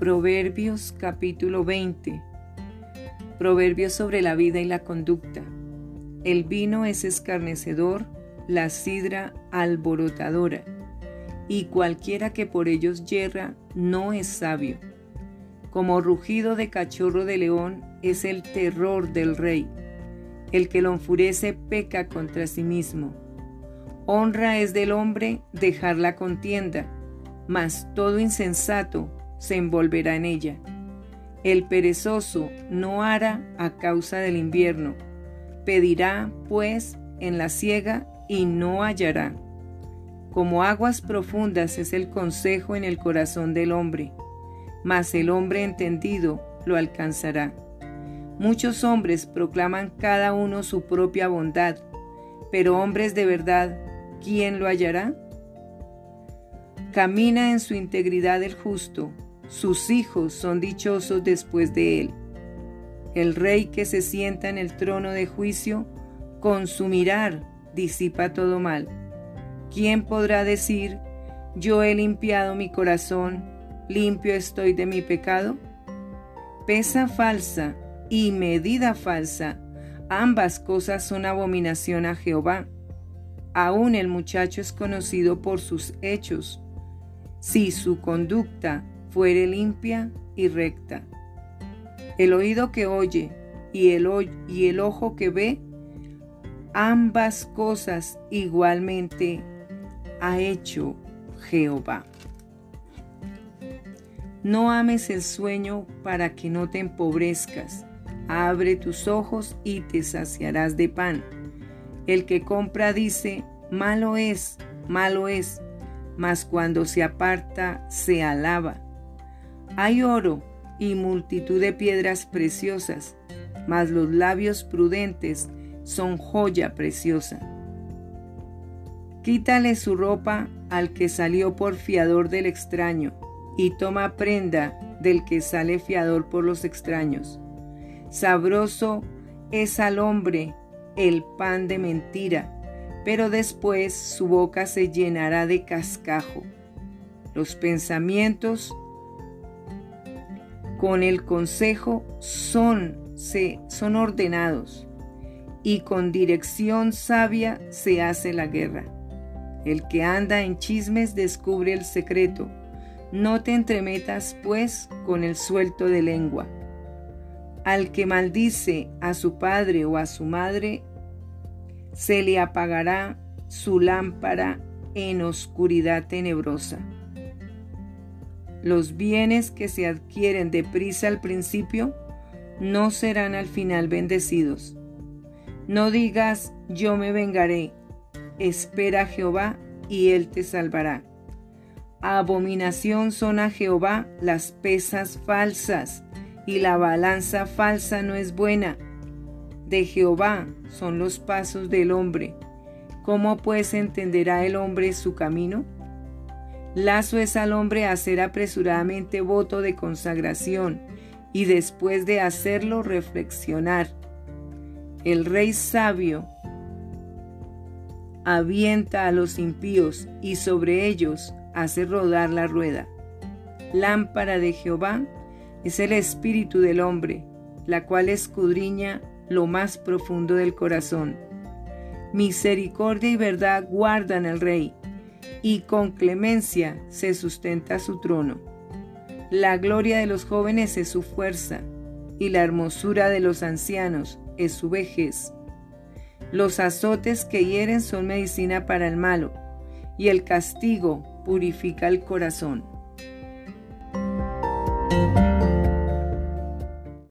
Proverbios capítulo 20. Proverbios sobre la vida y la conducta. El vino es escarnecedor, la sidra alborotadora, y cualquiera que por ellos yerra no es sabio. Como rugido de cachorro de león es el terror del rey. El que lo enfurece peca contra sí mismo. Honra es del hombre dejar la contienda, mas todo insensato se envolverá en ella. El perezoso no hará a causa del invierno, pedirá, pues, en la siega y no hallará. Como aguas profundas es el consejo en el corazón del hombre, mas el hombre entendido lo alcanzará. Muchos hombres proclaman cada uno su propia bondad, pero hombres de verdad, ¿quién lo hallará? Camina en su integridad el justo, sus hijos son dichosos después de él. El rey que se sienta en el trono de juicio, con su mirar disipa todo mal. ¿Quién podrá decir, yo he limpiado mi corazón, limpio estoy de mi pecado? Pesa falsa y medida falsa, ambas cosas son abominación a Jehová. Aún el muchacho es conocido por sus hechos. Si su conducta fuere limpia y recta. El oído que oye y el, y el ojo que ve, ambas cosas igualmente ha hecho Jehová. No ames el sueño para que no te empobrezcas. Abre tus ojos y te saciarás de pan. El que compra dice, malo es, malo es, mas cuando se aparta se alaba. Hay oro y multitud de piedras preciosas, mas los labios prudentes son joya preciosa. Quítale su ropa al que salió por fiador del extraño, y toma prenda del que sale fiador por los extraños. Sabroso es al hombre el pan de mentira, pero después su boca se llenará de cascajo. Los pensamientos con el consejo son, se, son ordenados y con dirección sabia se hace la guerra. El que anda en chismes descubre el secreto. No te entremetas, pues, con el suelto de lengua. Al que maldice a su padre o a su madre, se le apagará su lámpara en oscuridad tenebrosa. Los bienes que se adquieren deprisa al principio no serán al final bendecidos. No digas, yo me vengaré. Espera a Jehová y él te salvará. Abominación son a Jehová las pesas falsas, y la balanza falsa no es buena. De Jehová son los pasos del hombre. ¿Cómo pues entenderá el hombre su camino? Lazo es al hombre hacer apresuradamente voto de consagración y después de hacerlo reflexionar. El rey sabio avienta a los impíos y sobre ellos hace rodar la rueda. Lámpara de Jehová es el espíritu del hombre, la cual escudriña lo más profundo del corazón. Misericordia y verdad guardan al rey y con clemencia se sustenta su trono. La gloria de los jóvenes es su fuerza, y la hermosura de los ancianos es su vejez. Los azotes que hieren son medicina para el malo, y el castigo purifica el corazón.